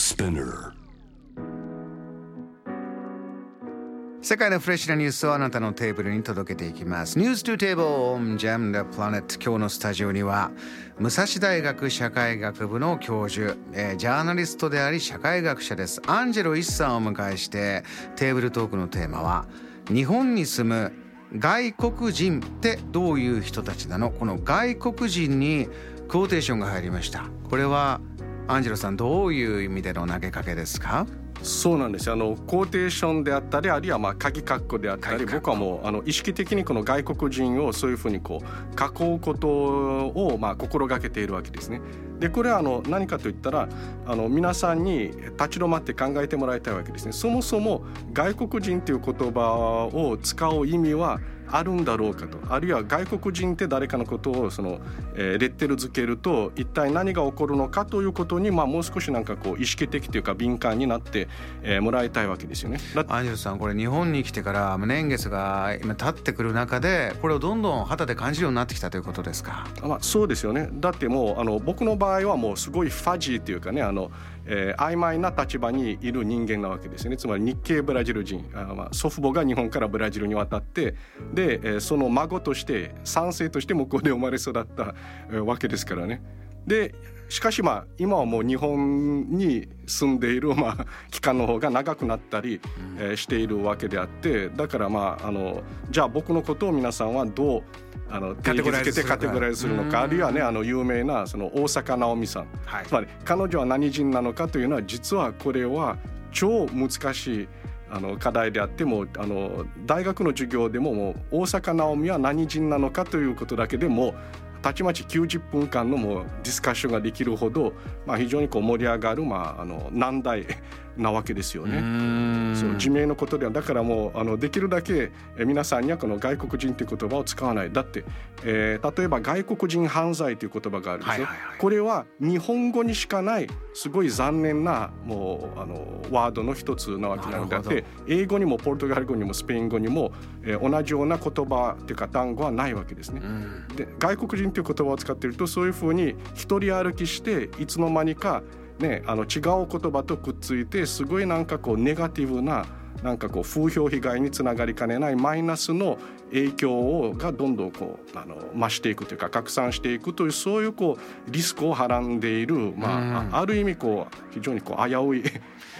Spinner 世界のフレッシュなニュースをあなたのテーブルに届けていきます。ニュース to Table on Jam the Planet 今日のスタジオには武蔵大学社会学部の教授、えージャーナリストであり社会学者です。アンジェロ・イッさんをお迎えしてテーブルトークのテーマは日本に住む外国人ってどういう人たちなの？この外国人にクォーテーションが入りました。これはアンジェロさんどういう意味での投げかけですか？そうなんですよあのコーテーションであったりあるいはまあ鍵括弧であったり僕はもうあの意識的にこの外国人をそういうふうにこう囲うことをまあ心がけているわけですね。でこれはあの何かといったらあの皆さんに立ち止まって考えてもらいたいわけですね。そもそも外国人という言葉を使う意味はあるんだろうかと。あるいは外国人って誰かのことをその、えーレッテル付けると一体何が起こるのかということに、まあ、もう少しなんかこう意識的というか敏感になって、えーもらいたいわけですよね。だアンジェルさんこれ日本に来てから年月が今経ってくる中でこれをどんどん肌で感じるようになってきたということですか？まあ、そうですよね。だってもうあの僕の場合はもうすごいファジーというかねあの、えー曖昧な立場にいる人間なわけですねつまり日系ブラジル人あまあ祖父母が日本からブラジルに渡ってで、えーその孫として3世として向こうで生まれ育った、えーわけですからね。でしかしまあ今はもう日本に住んでいるまあ期間の方が長くなったり、えーしているわけであってだからまああのじゃあ僕のことを皆さんはどうあの定義づけてカテゴライズするのかあるいはねあの有名なその大坂なおみさん。はい。つまり彼女は何人なのかというのは実はこれは超難しいあの課題であってもあの大学の授業でももう大坂なおみは何人なのかということだけでもたちまち90分間のもうディスカッションができるほど、まあ、非常にこう盛り上がる、まあ、あの難題なわけですよね。そう自明のことではだからもうあのできるだけえ皆さんにはこの外国人という言葉を使わない。だって、えー例えば外国人犯罪という言葉があるんですよ、これは日本語にしかないすごい残念なもうあのワードの一つなわけなのであって英語にもポルトガル語にもスペイン語にも、えー同じような言葉というか単語はないわけですね。で外国人という言葉を使っているとそういうふうに一人歩きしていつの間にか、ね、あの違う言葉とくっついてすごいなんかこうネガティブななんかこう風評被害につながりかねないマイナスの影響をがどんどんこうあの増していくというか拡散していくというそういうこうリスクをはらんでいる、まあ、あある意味こう非常にこう危うい、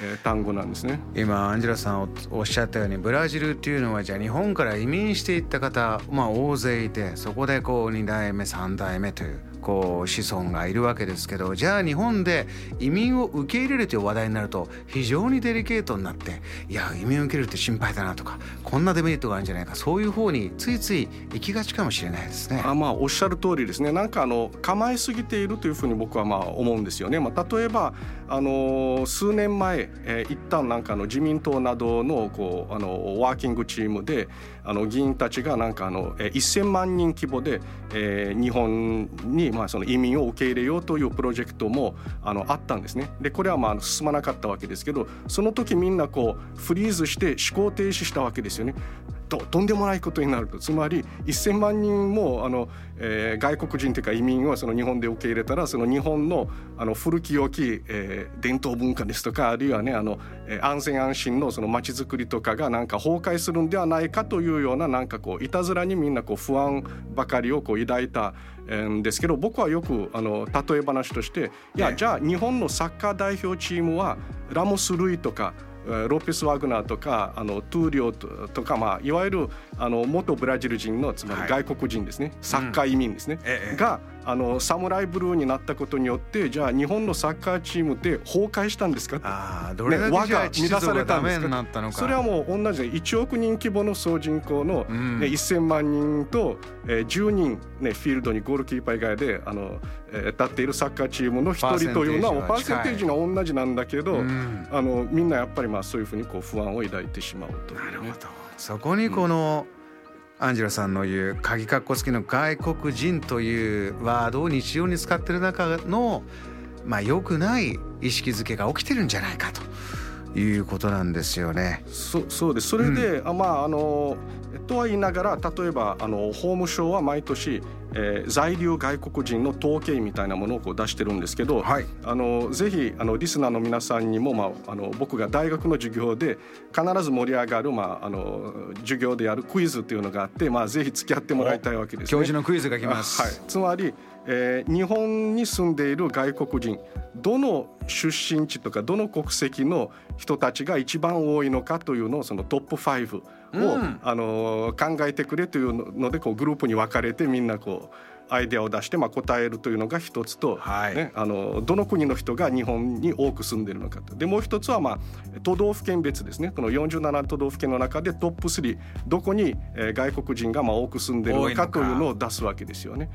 えー単語なんですね。今アンジェラさんおおっしゃったようにブラジルっていうのはじゃあ日本から移民していった方、まあ、大勢いてそこでこう2代目3代目というこう子孫がいるわけですけどじゃあ日本で移民を受け入れるという話題になると非常にデリケートになっていや移民を受けるって心配だなとかこんなデメリットがあるんじゃないかそういう方についつい行きがちかもしれないですね。あまあおっしゃる通りですねなんかあの構えすぎているというふうに僕はまあ思うんですよね。まあ、例えばあの数年前、えー一旦なんかの自民党などのこうあのワーキングチームであの議員たちがなんかあの、1000万人規模で、えー日本にまあその移民を受け入れようというプロジェクトもあのあったんですね。でこれはまあ進まなかったわけですけどその時みんなこうフリーズして思考停止したわけですよね。ととんでもないことになると。つまり1,000万人もあの、えー外国人というか移民をその日本で受け入れたらその日本のあの古き良き、えー伝統文化ですとかあるいはねあの、えー安全安心のその街づくりとかがなんか崩壊するんではないかというようななんかこういたずらにみんなこう不安ばかりをこう抱いたえーんですけど僕はよくあの例え話としていやじゃあ日本のサッカー代表チームはラモス・ルイとかえーロペス・ワグナーとかあのトゥーリオととか、まあ、いわゆるあの元ブラジル人のつまりはい。外国人ですね、サッカー移民ですね、ええ。があのサムライブルーになったことによってじゃあ日本のサッカーチームって崩壊したんですかああどれだけじゃあ秩序がダメになったのか。それはもう同じ。で1億人規模の総人口の、ん。ね1000万人と、えー10人、ね、フィールドにゴールキーパー以外であの、えー立っているサッカーチームの1人というのはパーセンテージが同じなんだけど、ん。あのみんなやっぱりまあそういうふうにこう不安を抱いてしまうという、ね。なるほど。そこにこの、アンジェラさんの言う鍵括弧付きの外国人というワードを日常に使ってる中のまあ良くない意識づけが起きてるんじゃないかということなんですよね。そそうですそれで、あまああのとは言いながら例えばあの法務省は毎年、えー、在留外国人の統計みたいなものをこう出してるんですけど、はい、あのぜひあのリスナーの皆さんにも、まあ、あの僕が大学の授業で必ず盛り上がる、まあ、あの授業でやるクイズっていうのがあって、まあ、ぜひ付き合ってもらいたいわけです、ね、教授のクイズが来ます、はい、つまりえー、日本に住んでいる外国人どの出身地とかどの国籍の人たちが一番多いのかというのをそのトップ5を、うん、あの考えてくれというのでこうグループに分かれてみんなこうアイデアを出してまあ答えるというのが一つと、はい。ね、あのどの国の人が日本に多く住んでるのかと。でもう一つはまあ都道府県別ですね。この47都道府県の中でトップ3どこに外国人がまあ多く住んでるのかというのを出すわけですよね。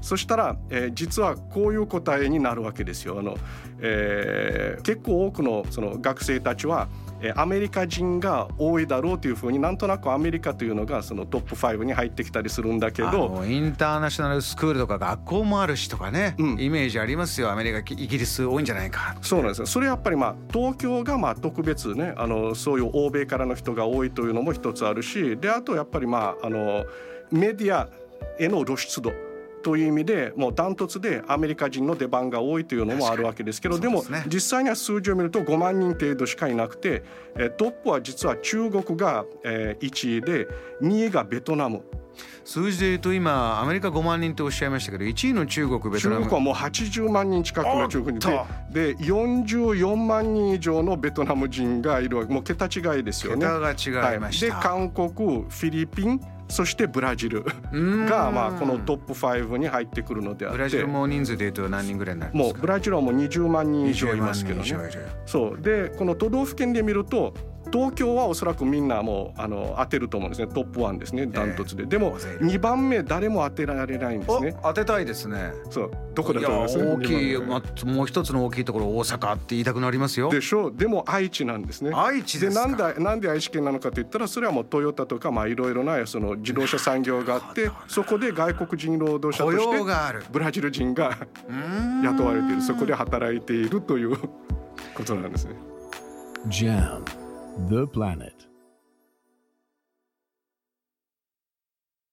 そしたら、えー、実はこういう答えになるわけですよ。あのえー、結構多くのその学生たちはアメリカ人が多いだろうというふうになんとなくアメリカというのがそのトップ5に入ってきたりするんだけどインターナショナルスクールとか学校もあるしとかね、うん、イメージありますよ。アメリカイギリス多いんじゃないかそうなんですそれやっぱりまあ東京がまあ特別ねあのそういう欧米からの人が多いというのも一つあるしであとやっぱりまああのメディアへの露出度という意味でもうダントツでアメリカ人の出番が多いというのもあるわけですけどでも実際には数字を見ると5万人程度しかいなくてトップは実は中国が1位で2位がベトナム。数字で言うと今アメリカ5万人とおっしゃいましたけど1位の中国ベトナム。中国はもう80万人近くの中国にでで44万人以上のベトナム人がいるもう桁違いですよね。桁が違いました、はい、で韓国フィリピンそしてブラジルがまあこのトップ5に入ってくるのであって。ブラジルも人数でいうと何人ぐらいになるんですか？もうブラジルはもう20万人以上いますけどね。そう。でこの都道府県で見ると東京はおそらくみんなもうあの当てると思うんですね。トップ1ですね。ダントツで、えー、でも2番目誰も当てられないんですね。当てたいですね。そう。どこだと思います？大きい、まあ、もう一つの大きいところ大阪って言いたくなりますよ。でしょう。でも愛知なんですね。愛知でなんでなんで愛知県なのかといったらそれはもうトヨタとかまあいろいろなその自動車産業があってそこで外国人労働者としてブラジル人が雇われている。そこで働いているということなんですね。JAM The Planet